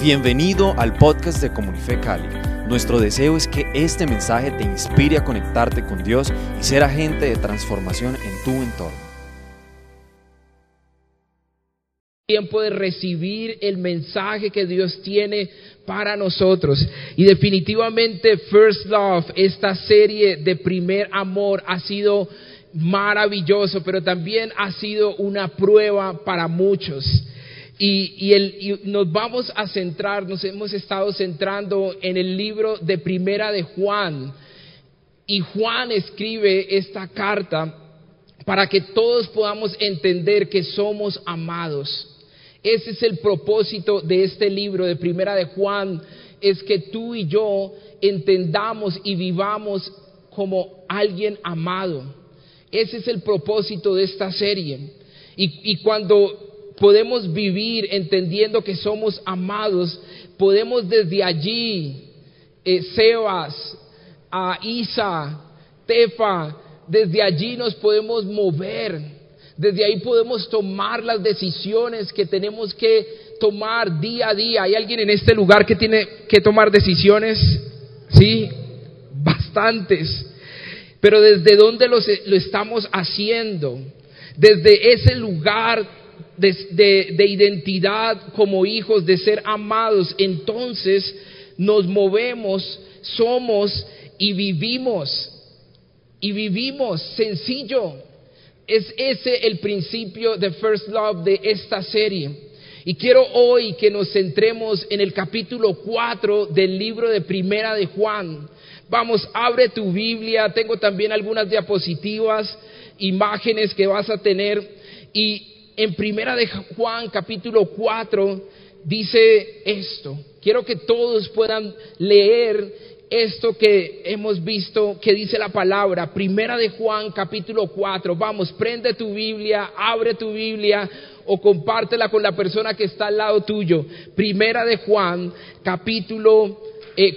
Bienvenido al podcast de Comunife Cali. Nuestro deseo es que este mensaje te inspire a conectarte con Dios y ser agente de transformación en tu entorno. tiempo de recibir el mensaje que Dios tiene para nosotros. Y definitivamente First Love, esta serie de primer amor ha sido maravilloso, pero también ha sido una prueba para muchos. Y, y, nos vamos a centrar, nos hemos estado centrando en el libro de Primera de Juan. Y Juan escribe esta carta para que todos podamos entender que somos amados. Ese es el propósito de este libro de Primera de Juan, es que tú y yo entendamos y vivamos como alguien amado. Ese es el propósito de esta serie. Y, cuando podemos vivir entendiendo que somos amados, podemos desde allí, eh, Sebas, Isa, Tefa, desde allí nos podemos mover, desde ahí podemos tomar las decisiones que tenemos que tomar día a día. ¿Hay alguien en este lugar que tiene que tomar decisiones? Sí, bastantes. Pero desde dónde lo estamos haciendo? Desde ese lugar de, identidad como hijos, de ser amados, entonces nos movemos, somos y vivimos. Y vivimos sencillo. Es ese el principio de First Love de esta serie. Y quiero hoy que nos centremos en el capítulo 4 del libro de Primera de Juan. Vamos, abre tu Biblia. Tengo también algunas diapositivas, imágenes que vas a tener. Y en Primera de Juan capítulo 4 dice esto. Quiero que todos puedan leer esto que hemos visto que dice la palabra. Primera de Juan capítulo 4. Vamos, prende tu Biblia, abre tu Biblia o compártela con la persona que está al lado tuyo. Primera de Juan capítulo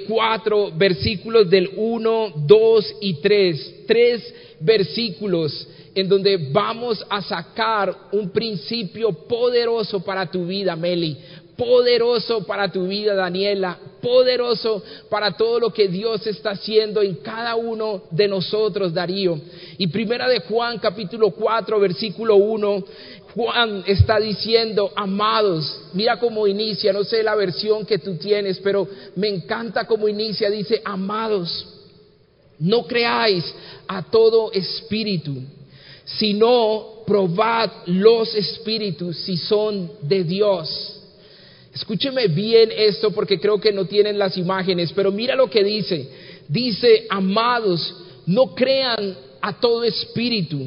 4 eh, versículos del 1, 2 y 3. Tres versículos en donde vamos a sacar un principio poderoso para tu vida, Meli, poderoso para tu vida, Daniela, poderoso para todo lo que Dios está haciendo en cada uno de nosotros, Darío. Y primera de Juan capítulo 4, versículo 1, Juan está diciendo, amados, mira cómo inicia, no sé la versión que tú tienes, pero me encanta cómo inicia, dice, amados, no creáis a todo espíritu sino probad los espíritus si son de Dios. Escúcheme bien esto porque creo que no tienen las imágenes, pero mira lo que dice. Dice, amados, no crean a todo espíritu.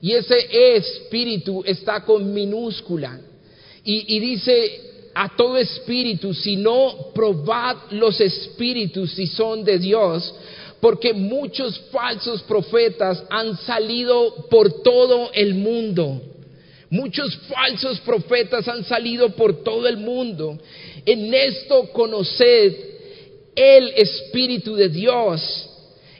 Y ese espíritu está con minúscula. Y, y dice, a todo espíritu, sino probad los espíritus si son de Dios, porque muchos falsos profetas han salido por todo el mundo. Muchos falsos profetas han salido por todo el mundo. En esto conoced el Espíritu de Dios.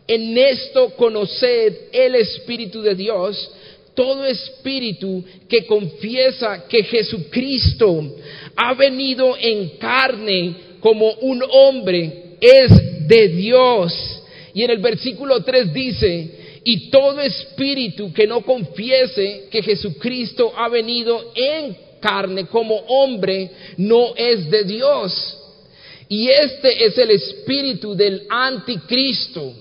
En esto conoced el Espíritu de Dios. Todo espíritu que confiesa que Jesucristo ha venido en carne como un hombre es de Dios. Y en el versículo 3 dice, y todo espíritu que no confiese que Jesucristo ha venido en carne como hombre, no es de Dios. Y este es el espíritu del anticristo,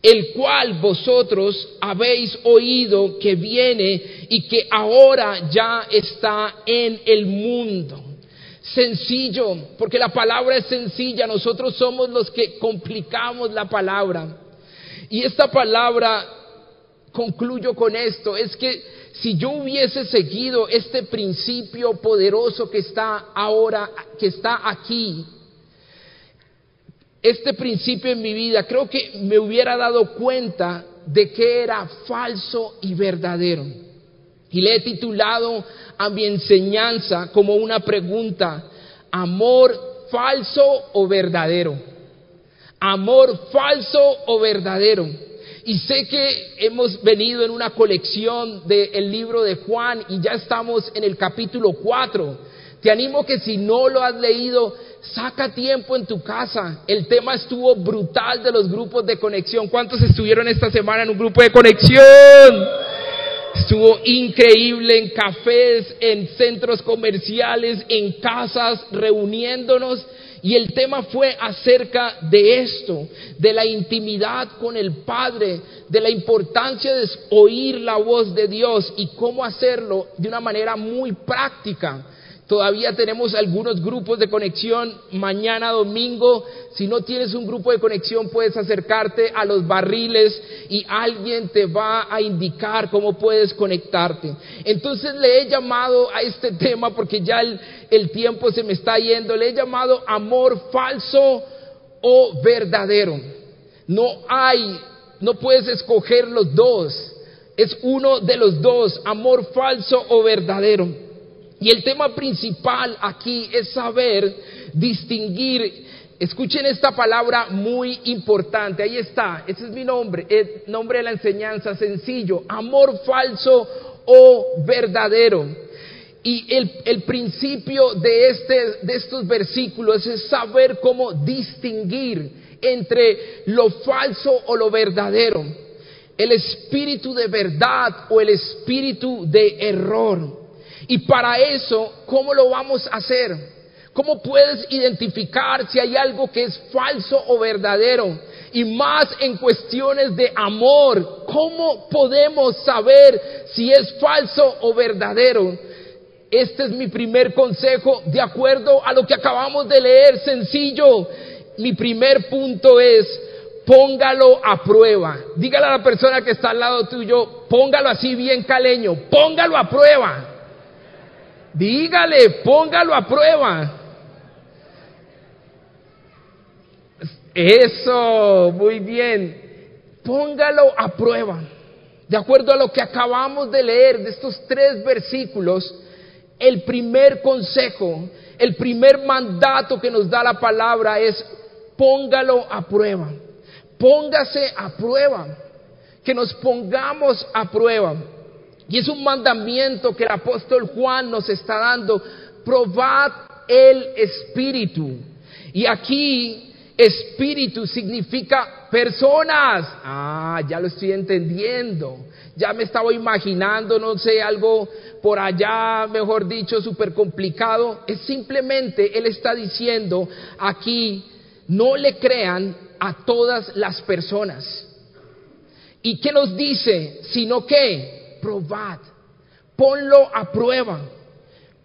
el cual vosotros habéis oído que viene y que ahora ya está en el mundo sencillo, porque la palabra es sencilla, nosotros somos los que complicamos la palabra. Y esta palabra, concluyo con esto, es que si yo hubiese seguido este principio poderoso que está ahora, que está aquí, este principio en mi vida, creo que me hubiera dado cuenta de que era falso y verdadero. Y le he titulado a mi enseñanza como una pregunta, amor falso o verdadero. Amor falso o verdadero. Y sé que hemos venido en una colección del libro de Juan y ya estamos en el capítulo 4. Te animo que si no lo has leído, saca tiempo en tu casa. El tema estuvo brutal de los grupos de conexión. ¿Cuántos estuvieron esta semana en un grupo de conexión? Estuvo increíble en cafés, en centros comerciales, en casas, reuniéndonos. Y el tema fue acerca de esto, de la intimidad con el Padre, de la importancia de oír la voz de Dios y cómo hacerlo de una manera muy práctica. Todavía tenemos algunos grupos de conexión mañana domingo. Si no tienes un grupo de conexión, puedes acercarte a los barriles y alguien te va a indicar cómo puedes conectarte. Entonces le he llamado a este tema, porque ya el, tiempo se me está yendo, le he llamado amor falso o verdadero. No hay, no puedes escoger los dos. Es uno de los dos, amor falso o verdadero. Y el tema principal aquí es saber distinguir, escuchen esta palabra muy importante, ahí está, ese es mi nombre, el nombre de la enseñanza sencillo, amor falso o verdadero. Y el, el, principio de, este, de estos versículos es saber cómo distinguir entre lo falso o lo verdadero, el espíritu de verdad o el espíritu de error. Y para eso, ¿cómo lo vamos a hacer? ¿Cómo puedes identificar si hay algo que es falso o verdadero? Y más en cuestiones de amor, ¿cómo podemos saber si es falso o verdadero? Este es mi primer consejo de acuerdo a lo que acabamos de leer, sencillo. Mi primer punto es, póngalo a prueba. Dígale a la persona que está al lado tuyo, póngalo así bien caleño, póngalo a prueba. Dígale, póngalo a prueba. Eso, muy bien. Póngalo a prueba. De acuerdo a lo que acabamos de leer de estos tres versículos, el primer consejo, el primer mandato que nos da la palabra es póngalo a prueba. Póngase a prueba. Que nos pongamos a prueba. Y es un mandamiento que el apóstol Juan nos está dando. Probad el espíritu. Y aquí espíritu significa personas. Ah, ya lo estoy entendiendo. Ya me estaba imaginando, no sé, algo por allá, mejor dicho, súper complicado. Es simplemente, Él está diciendo aquí, no le crean a todas las personas. ¿Y qué nos dice? Sino que probad, ponlo a prueba,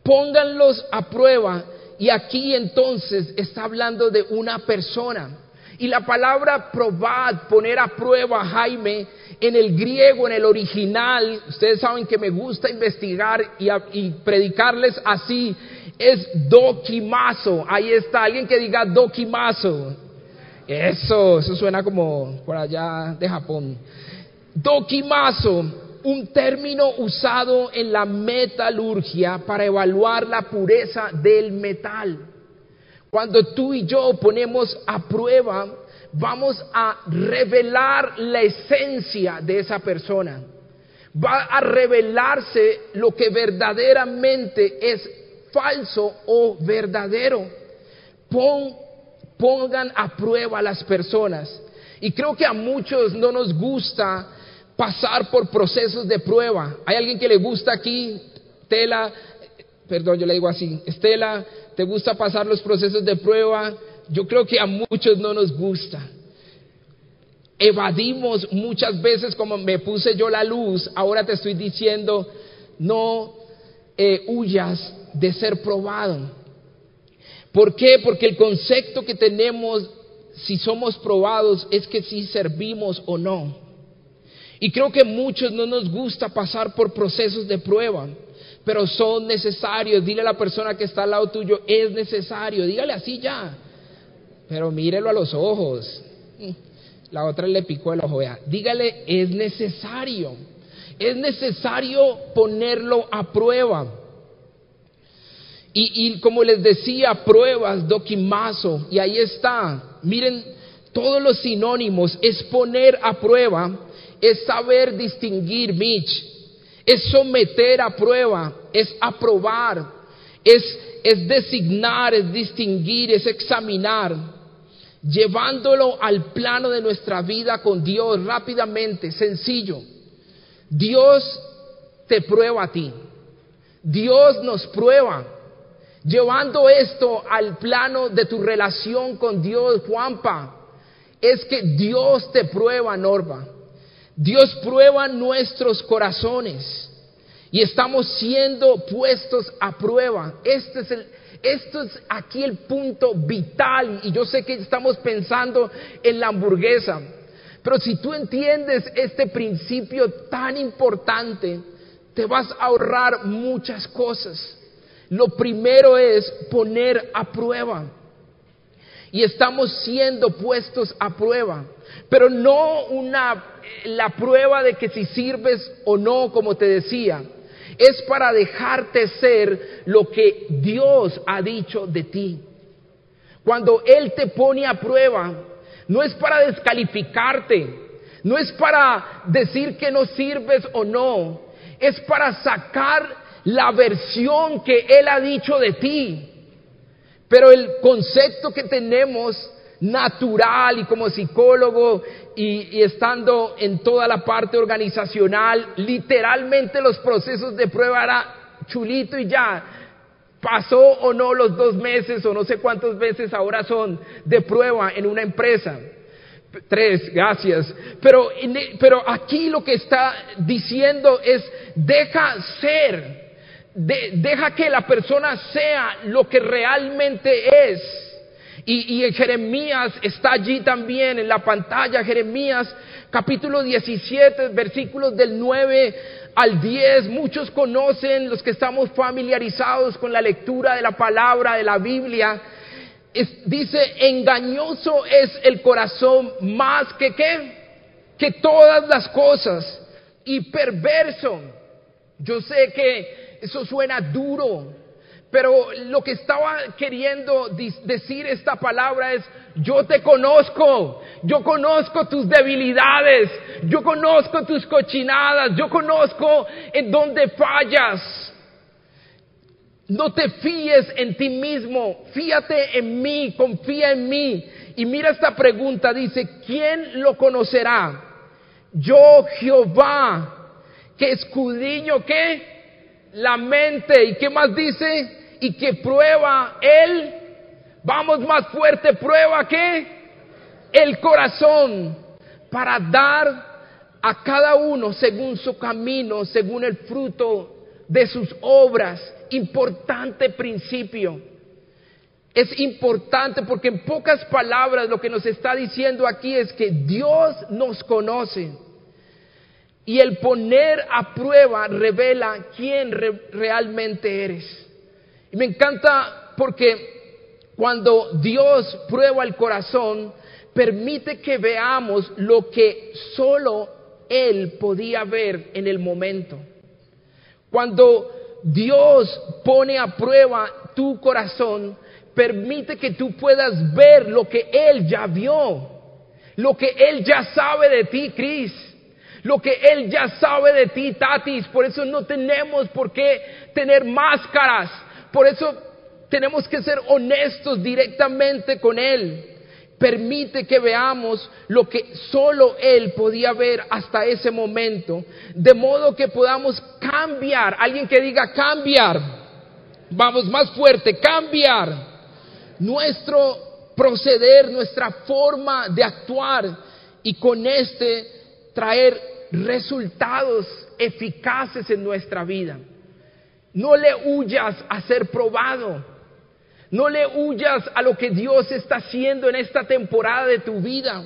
pónganlos a prueba. Y aquí entonces está hablando de una persona. Y la palabra probad, poner a prueba, Jaime, en el griego, en el original, ustedes saben que me gusta investigar y, predicarles así, es dokimazo. Ahí está, alguien que diga dokimazo. Eso, eso suena como por allá de Japón. Dokimazo un término usado en la metalurgia para evaluar la pureza del metal. Cuando tú y yo ponemos a prueba, vamos a revelar la esencia de esa persona. Va a revelarse lo que verdaderamente es falso o verdadero. pongan a prueba a las personas. Y creo que a muchos no nos gusta pasar por procesos de prueba. ¿Hay alguien que le gusta aquí, Tela? Perdón, yo le digo así, Estela, ¿te gusta pasar los procesos de prueba? Yo creo que a muchos no nos gusta. Evadimos muchas veces como me puse yo la luz, ahora te estoy diciendo, no eh, huyas de ser probado. ¿Por qué? Porque el concepto que tenemos si somos probados es que si servimos o no. Y creo que muchos no nos gusta pasar por procesos de prueba, pero son necesarios. Dile a la persona que está al lado tuyo, es necesario. Dígale así ya. Pero mírelo a los ojos. La otra le picó el ojo. Dígale, es necesario. Es necesario ponerlo a prueba. Y, y como les decía, pruebas, doquimazo. Y ahí está. Miren, todos los sinónimos es poner a prueba es saber distinguir, Mitch, es someter a prueba, es aprobar, es, es designar, es distinguir, es examinar, llevándolo al plano de nuestra vida con Dios rápidamente, sencillo. Dios te prueba a ti. Dios nos prueba. Llevando esto al plano de tu relación con Dios, Juanpa, es que Dios te prueba, Norma. Dios prueba nuestros corazones y estamos siendo puestos a prueba. Este es es aquí el punto vital y yo sé que estamos pensando en la hamburguesa, pero si tú entiendes este principio tan importante, te vas a ahorrar muchas cosas. Lo primero es poner a prueba. Y estamos siendo puestos a prueba. Pero no una, la prueba de que si sirves o no, como te decía. Es para dejarte ser lo que Dios ha dicho de ti. Cuando Él te pone a prueba, no es para descalificarte, no es para decir que no sirves o no, es para sacar la versión que Él ha dicho de ti. Pero el concepto que tenemos natural y como psicólogo y, estando en toda la parte organizacional, literalmente los procesos de prueba era chulito y ya. Pasó o no los dos meses o no sé cuántos meses ahora son de prueba en una empresa. Tres, gracias. Pero, pero aquí lo que está diciendo es, deja ser deja que la persona sea lo que realmente es. Y, en Jeremías está allí también en la pantalla, Jeremías capítulo 17, versículos del 9 al 10. Muchos conocen, los que estamos familiarizados con la lectura de la palabra de la Biblia. dice, engañoso es el corazón más que qué, que todas las cosas y perverso. Yo sé que eso suena duro, pero lo que estaba queriendo decir esta palabra es, yo te conozco, yo conozco tus debilidades, yo conozco tus cochinadas, yo conozco en dónde fallas. No te fíes en ti mismo, fíate en mí, confía en mí. Y mira esta pregunta, dice, ¿quién lo conocerá? Yo Jehová, que escudriño qué? La mente. ¿Y qué más dice? Y que prueba él. Vamos más fuerte, prueba que el corazón para dar a cada uno según su camino, según el fruto de sus obras. Importante principio. Es importante porque en pocas palabras lo que nos está diciendo aquí es que Dios nos conoce. Y el poner a prueba revela quién realmente eres. Y me encanta porque cuando Dios prueba el corazón, permite que veamos lo que solo Él podía ver en el momento. Cuando Dios pone a prueba tu corazón, permite que tú puedas ver lo que Él ya vio, lo que Él ya sabe de ti, Cris lo que Él ya sabe de ti, Tatis. Por eso no tenemos por qué tener máscaras. Por eso tenemos que ser honestos directamente con Él. Permite que veamos lo que solo Él podía ver hasta ese momento. De modo que podamos cambiar. Alguien que diga cambiar. Vamos más fuerte, cambiar nuestro proceder, nuestra forma de actuar y con este traer resultados eficaces en nuestra vida. No le huyas a ser probado. No le huyas a lo que Dios está haciendo en esta temporada de tu vida.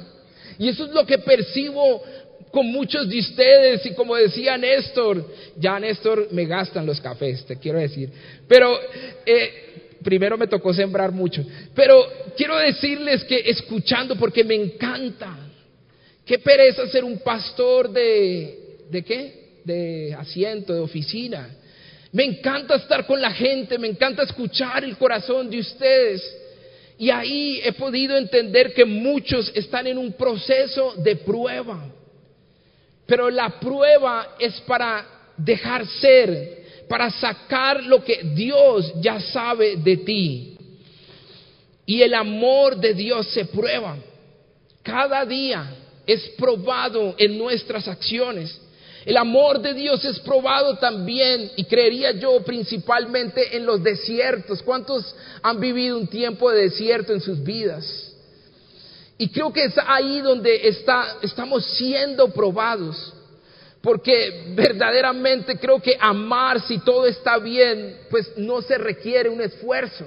Y eso es lo que percibo con muchos de ustedes y como decía Néstor, ya Néstor me gastan los cafés, te quiero decir. Pero eh, primero me tocó sembrar mucho. Pero quiero decirles que escuchando, porque me encanta, Qué pereza ser un pastor de, ¿de qué? De asiento, de oficina. Me encanta estar con la gente, me encanta escuchar el corazón de ustedes. Y ahí he podido entender que muchos están en un proceso de prueba. Pero la prueba es para dejar ser, para sacar lo que Dios ya sabe de ti. Y el amor de Dios se prueba. Cada día es probado en nuestras acciones. El amor de Dios es probado también, y creería yo principalmente en los desiertos. ¿Cuántos han vivido un tiempo de desierto en sus vidas? Y creo que es ahí donde está, estamos siendo probados. Porque verdaderamente creo que amar si todo está bien, pues no se requiere un esfuerzo.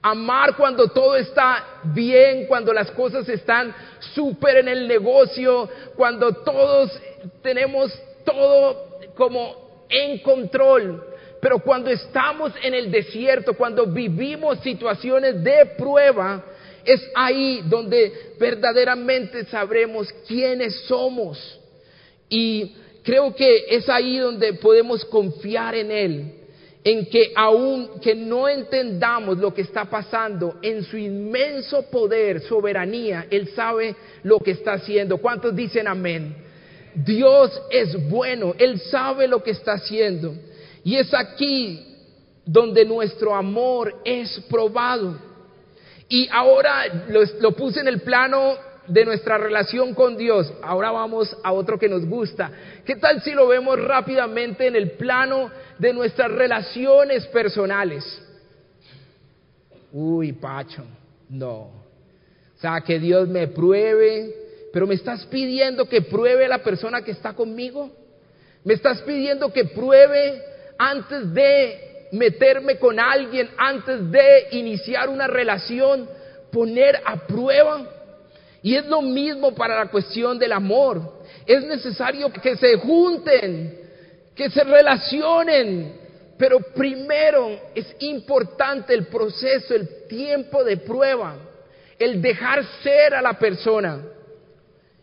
Amar cuando todo está bien, cuando las cosas están súper en el negocio, cuando todos tenemos todo como en control. Pero cuando estamos en el desierto, cuando vivimos situaciones de prueba, es ahí donde verdaderamente sabremos quiénes somos. Y creo que es ahí donde podemos confiar en Él, en que aun que no entendamos lo que está pasando, en su inmenso poder, soberanía, Él sabe lo que está haciendo. ¿Cuántos dicen amén? Dios es bueno, Él sabe lo que está haciendo. Y es aquí donde nuestro amor es probado. Y ahora lo, lo puse en el plano de nuestra relación con Dios. Ahora vamos a otro que nos gusta. ¿Qué tal si lo vemos rápidamente en el plano de nuestras relaciones personales? Uy, Pacho, no. O sea, que Dios me pruebe, pero me estás pidiendo que pruebe la persona que está conmigo. Me estás pidiendo que pruebe antes de meterme con alguien, antes de iniciar una relación, poner a prueba. Y es lo mismo para la cuestión del amor. Es necesario que se junten, que se relacionen, pero primero es importante el proceso, el tiempo de prueba, el dejar ser a la persona,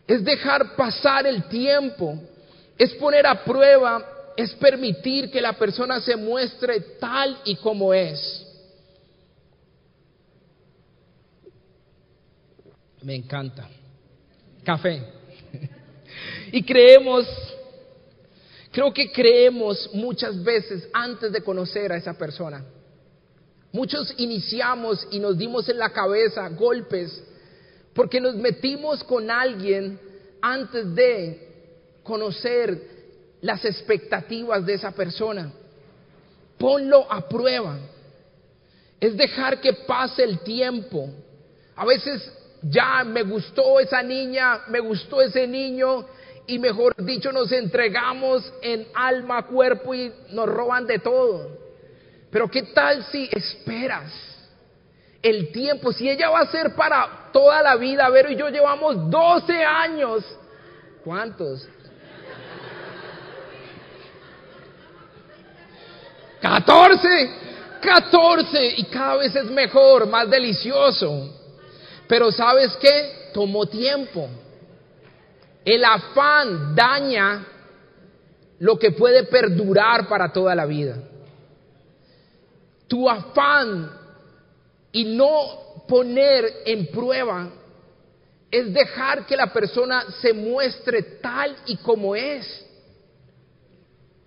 es dejar pasar el tiempo, es poner a prueba, es permitir que la persona se muestre tal y como es. Me encanta. Café. Y creemos, creo que creemos muchas veces antes de conocer a esa persona. Muchos iniciamos y nos dimos en la cabeza golpes porque nos metimos con alguien antes de conocer las expectativas de esa persona. Ponlo a prueba. Es dejar que pase el tiempo. A veces ya me gustó esa niña, me gustó ese niño y mejor dicho nos entregamos en alma, cuerpo y nos roban de todo. Pero ¿qué tal si esperas el tiempo? Si ella va a ser para toda la vida, Vero y yo llevamos 12 años. ¿Cuántos? 14, 14 y cada vez es mejor, más delicioso. Pero ¿sabes qué? Tomó tiempo. El afán daña lo que puede perdurar para toda la vida. Tu afán y no poner en prueba es dejar que la persona se muestre tal y como es.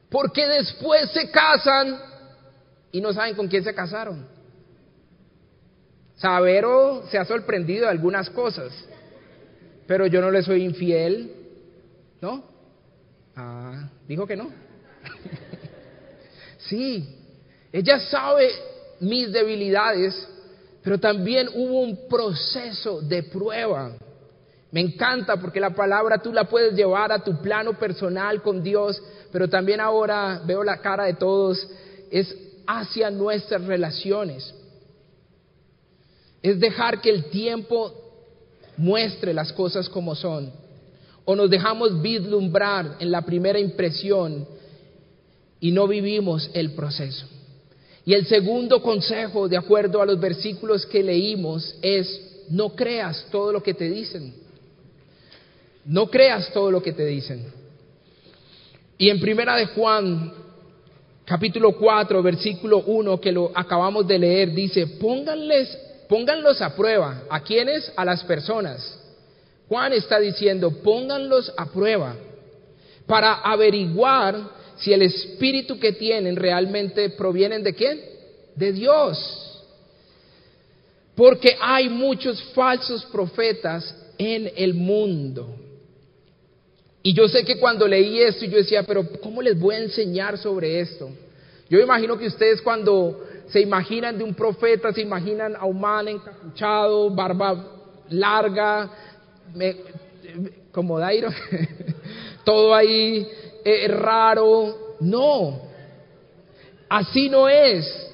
Porque después se casan y no saben con quién se casaron. Sabero se ha sorprendido de algunas cosas, pero yo no le soy infiel, ¿no? Ah, dijo que no. sí, ella sabe mis debilidades, pero también hubo un proceso de prueba. Me encanta porque la palabra tú la puedes llevar a tu plano personal con Dios, pero también ahora veo la cara de todos, es hacia nuestras relaciones es dejar que el tiempo muestre las cosas como son. O nos dejamos vislumbrar en la primera impresión y no vivimos el proceso. Y el segundo consejo, de acuerdo a los versículos que leímos, es no creas todo lo que te dicen. No creas todo lo que te dicen. Y en primera de Juan, capítulo 4, versículo 1, que lo acabamos de leer, dice, pónganles pónganlos a prueba. ¿A quiénes? A las personas. Juan está diciendo, pónganlos a prueba para averiguar si el espíritu que tienen realmente provienen de quién? De Dios. Porque hay muchos falsos profetas en el mundo. Y yo sé que cuando leí esto yo decía, pero ¿cómo les voy a enseñar sobre esto? Yo imagino que ustedes cuando se imaginan de un profeta, se imaginan a un man encapuchado, barba larga, como Dairo, todo ahí eh, raro. No, así no es.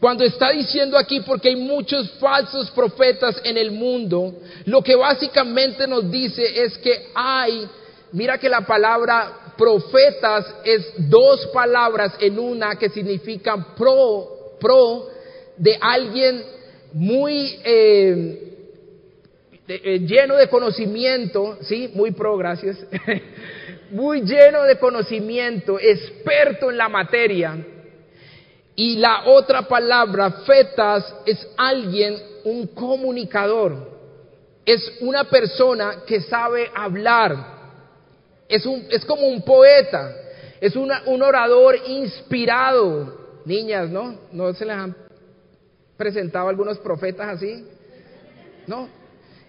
Cuando está diciendo aquí, porque hay muchos falsos profetas en el mundo, lo que básicamente nos dice es que hay, mira que la palabra profetas es dos palabras en una que significan pro, pro de alguien muy eh, eh, lleno de conocimiento, sí, muy pro, gracias, muy lleno de conocimiento, experto en la materia y la otra palabra, fetas, es alguien, un comunicador. Es una persona que sabe hablar. Es, un, es como un poeta. Es un orador inspirado. Niñas, ¿no? ¿No se les han presentado algunos profetas así? ¿No?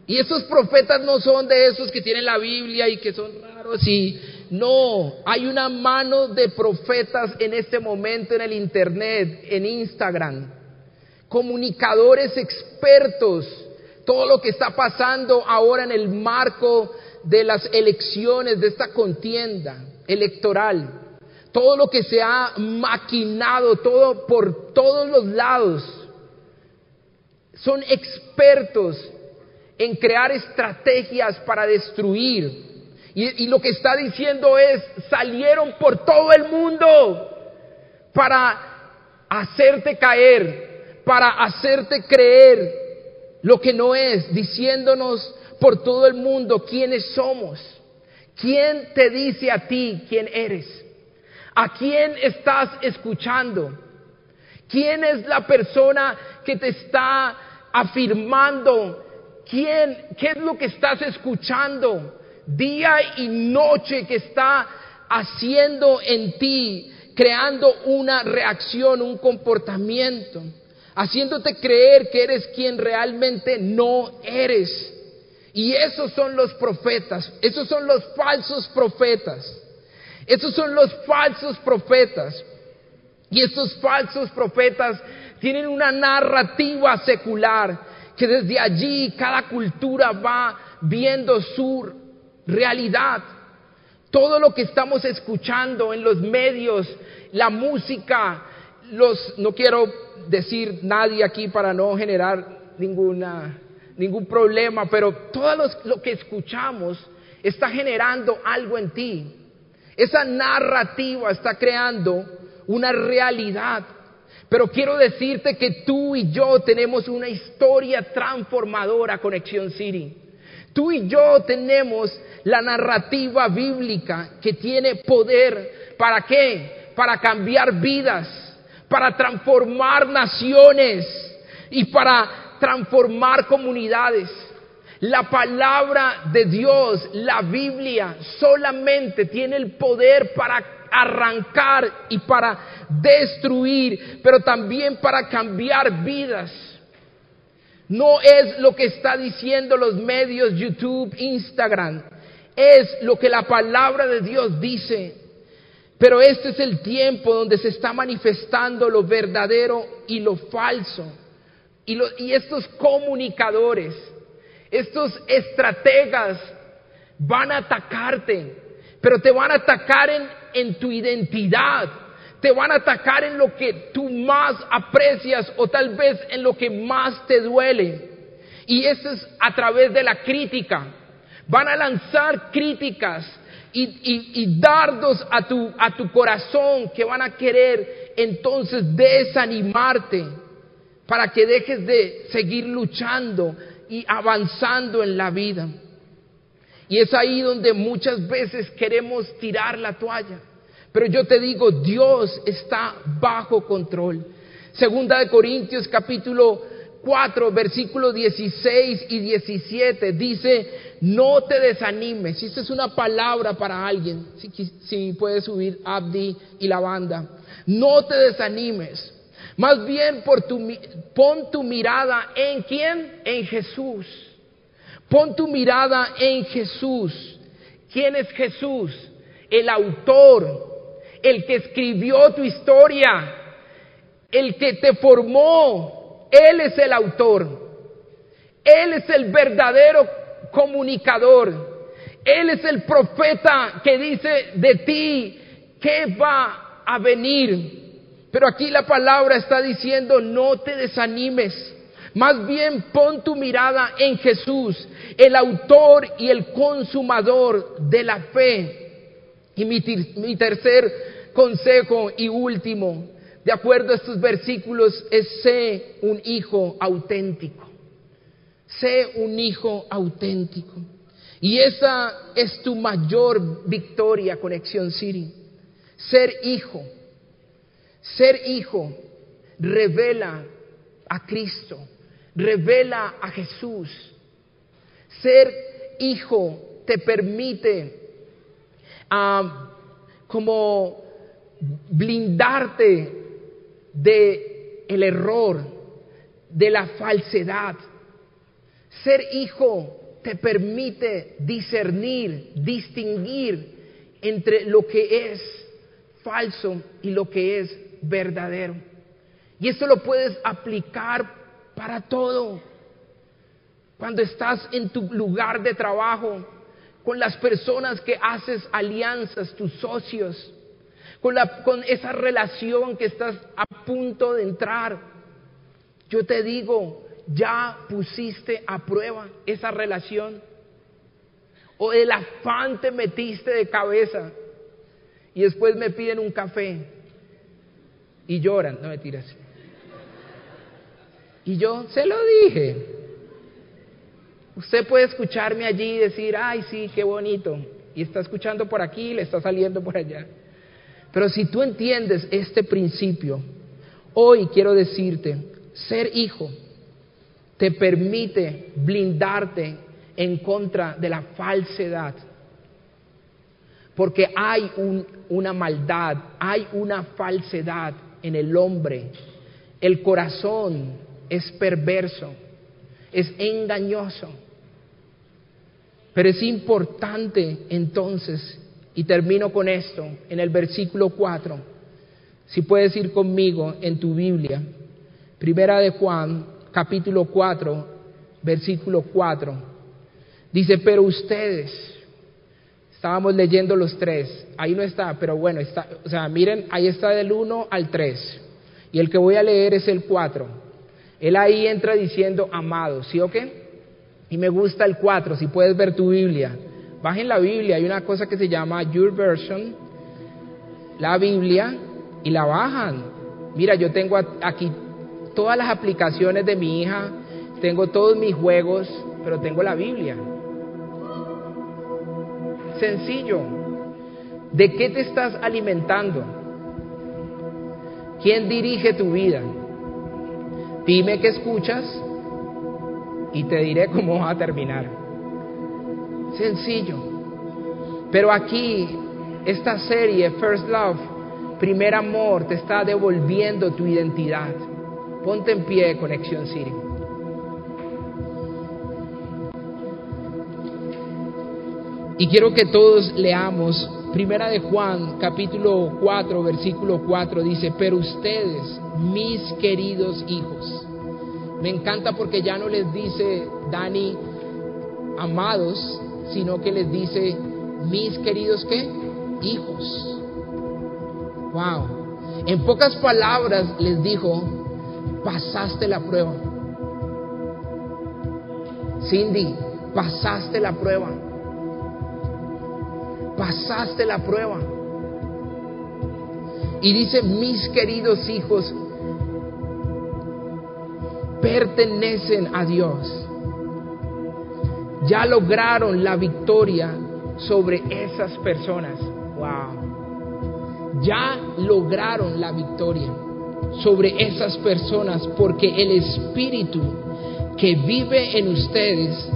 Y esos profetas no son de esos que tienen la Biblia y que son raros y no, hay una mano de profetas en este momento en el Internet, en Instagram, comunicadores expertos, todo lo que está pasando ahora en el marco de las elecciones, de esta contienda electoral, todo lo que se ha maquinado, todo por todos los lados, son expertos en crear estrategias para destruir y, lo que está diciendo es, salieron por todo el mundo para hacerte caer, para hacerte creer lo que no es, diciéndonos por todo el mundo quiénes somos. ¿Quién te dice a ti quién eres? ¿A quién estás escuchando? ¿Quién es la persona que te está afirmando? ¿Quién, ¿Qué es lo que estás escuchando? día y noche que está haciendo en ti, creando una reacción, un comportamiento, haciéndote creer que eres quien realmente no eres. Y esos son los profetas, esos son los falsos profetas, esos son los falsos profetas. Y estos falsos profetas tienen una narrativa secular que desde allí cada cultura va viendo su realidad. Todo lo que estamos escuchando en los medios, la música, los, no quiero decir nadie aquí para no generar ninguna, ningún problema, pero todo lo que escuchamos está generando algo en ti. Esa narrativa está creando una realidad. Pero quiero decirte que tú y yo tenemos una historia transformadora, Conexión City. Tú y yo tenemos la narrativa bíblica que tiene poder. ¿Para qué? Para cambiar vidas, para transformar naciones y para transformar comunidades. La palabra de Dios, la Biblia, solamente tiene el poder para arrancar y para destruir, pero también para cambiar vidas. No es lo que está diciendo los medios YouTube, Instagram es lo que la palabra de Dios dice. Pero este es el tiempo donde se está manifestando lo verdadero y lo falso. Y, y estos comunicadores, estos estrategas van a atacarte, pero te van a atacar en, en tu identidad, te van a atacar en lo que tú más aprecias o tal vez en lo que más te duele. Y eso es a través de la crítica Van a lanzar críticas y, dardos a tu, a tu corazón que van a querer entonces desanimarte para que dejes de seguir luchando y avanzando en la vida. Y es ahí donde muchas veces queremos tirar la toalla. Pero yo te digo, Dios está bajo control. Segunda de Corintios capítulo 4, versículos 16 y 17 dice, no te desanimes. Esta es una palabra para alguien, si, si puedes subir Abdi y la banda, no te desanimes. Más bien por tu, pon tu mirada en quién? En Jesús. Pon tu mirada en Jesús. ¿Quién es Jesús? El autor, el que escribió tu historia, el que te formó. Él es el autor. Él es el verdadero comunicador. Él es el profeta que dice de ti que va a venir. Pero aquí la palabra está diciendo, no te desanimes. Más bien pon tu mirada en Jesús, el autor y el consumador de la fe. Y mi, tercer consejo y último, de acuerdo a estos versículos, es sé un hijo auténtico. Sé un hijo auténtico. Y esa es tu mayor victoria, Conexión City. Ser hijo. Ser hijo revela a Cristo, revela a Jesús. Ser hijo te permite ah, como blindarte de el error, de la falsedad. Ser hijo te permite discernir, distinguir entre lo que es falso y lo que es verdadero. Y esto lo puedes aplicar para todo. Cuando estás en tu lugar de trabajo, con las personas que haces alianzas, tus socios, con, la, con esa relación que estás a punto de entrar, yo te digo, ya pusiste a prueba esa relación. O el afán te metiste de cabeza y después me piden un café y lloran, no me tiras. Y yo se lo dije. Usted puede escucharme allí y decir, ay, sí, qué bonito. Y está escuchando por aquí le está saliendo por allá. Pero si tú entiendes este principio, hoy quiero decirte, ser hijo te permite blindarte en contra de la falsedad. Porque hay una maldad, hay una falsedad en el hombre. El corazón es perverso, es engañoso. Pero es importante entonces, y termino con esto, en el versículo 4, si puedes ir conmigo en tu Biblia, Primera de Juan, capítulo 4, versículo 4, dice, pero ustedes, estábamos leyendo los tres, ahí no está, pero bueno, está, o sea, miren, ahí está del 1 al 3, y el que voy a leer es el 4. Él ahí entra diciendo amado, ¿sí o qué? Y me gusta el 4, si puedes ver tu Biblia. Bajen la Biblia, hay una cosa que se llama Your Version, la Biblia, y la bajan. Mira, yo tengo aquí todas las aplicaciones de mi hija, tengo todos mis juegos, pero tengo la Biblia. Sencillo. ¿De qué te estás alimentando? ¿Quién dirige tu vida? Dime qué escuchas y te diré cómo va a terminar. Sencillo. Pero aquí, esta serie, First Love, primer amor, te está devolviendo tu identidad. Ponte en pie, Conexión City. Y quiero que todos leamos Primera de Juan, capítulo 4, versículo 4 dice, pero ustedes, mis queridos hijos, me encanta porque ya no les dice Dani, amados, sino que les dice, mis queridos qué? Hijos. Wow. En pocas palabras les dijo, pasaste la prueba. Cindy, pasaste la prueba pasaste la prueba. Y dice, mis queridos hijos, pertenecen a Dios. Ya lograron la victoria sobre esas personas. Wow. Ya lograron la victoria sobre esas personas porque el Espíritu que vive en ustedes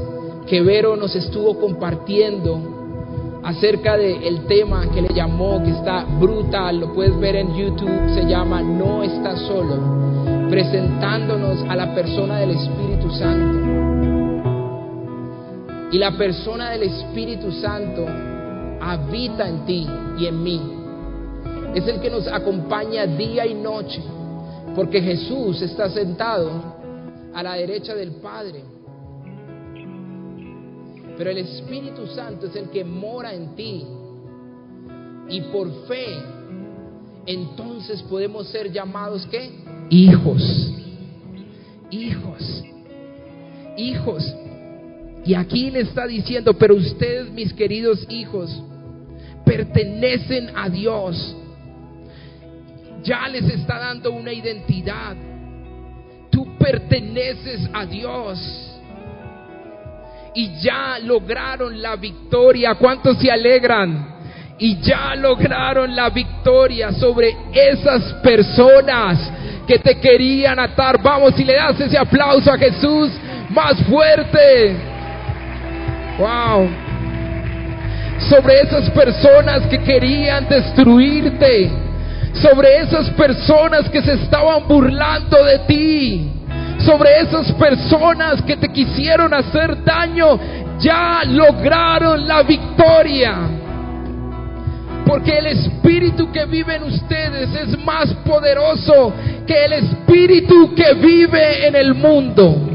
que Vero nos estuvo compartiendo acerca del tema que le llamó, que está brutal, lo puedes ver en YouTube, se llama No estás solo, presentándonos a la persona del Espíritu Santo. Y la persona del Espíritu Santo habita en ti y en mí. Es el que nos acompaña día y noche, porque Jesús está sentado a la derecha del Padre. Pero el Espíritu Santo es el que mora en ti. Y por fe, entonces podemos ser llamados ¿qué? Hijos. Hijos. Hijos. Y aquí le está diciendo, pero ustedes, mis queridos hijos, pertenecen a Dios. Ya les está dando una identidad. Tú perteneces a Dios. Y ya lograron la victoria. ¿Cuántos se alegran? Y ya lograron la victoria sobre esas personas que te querían atar. Vamos y le das ese aplauso a Jesús más fuerte. Wow. Sobre esas personas que querían destruirte. Sobre esas personas que se estaban burlando de ti. Sobre esas personas que te quisieron hacer daño. Ya lograron la victoria. Porque el espíritu que vive en ustedes es más poderoso que el espíritu que vive en el mundo.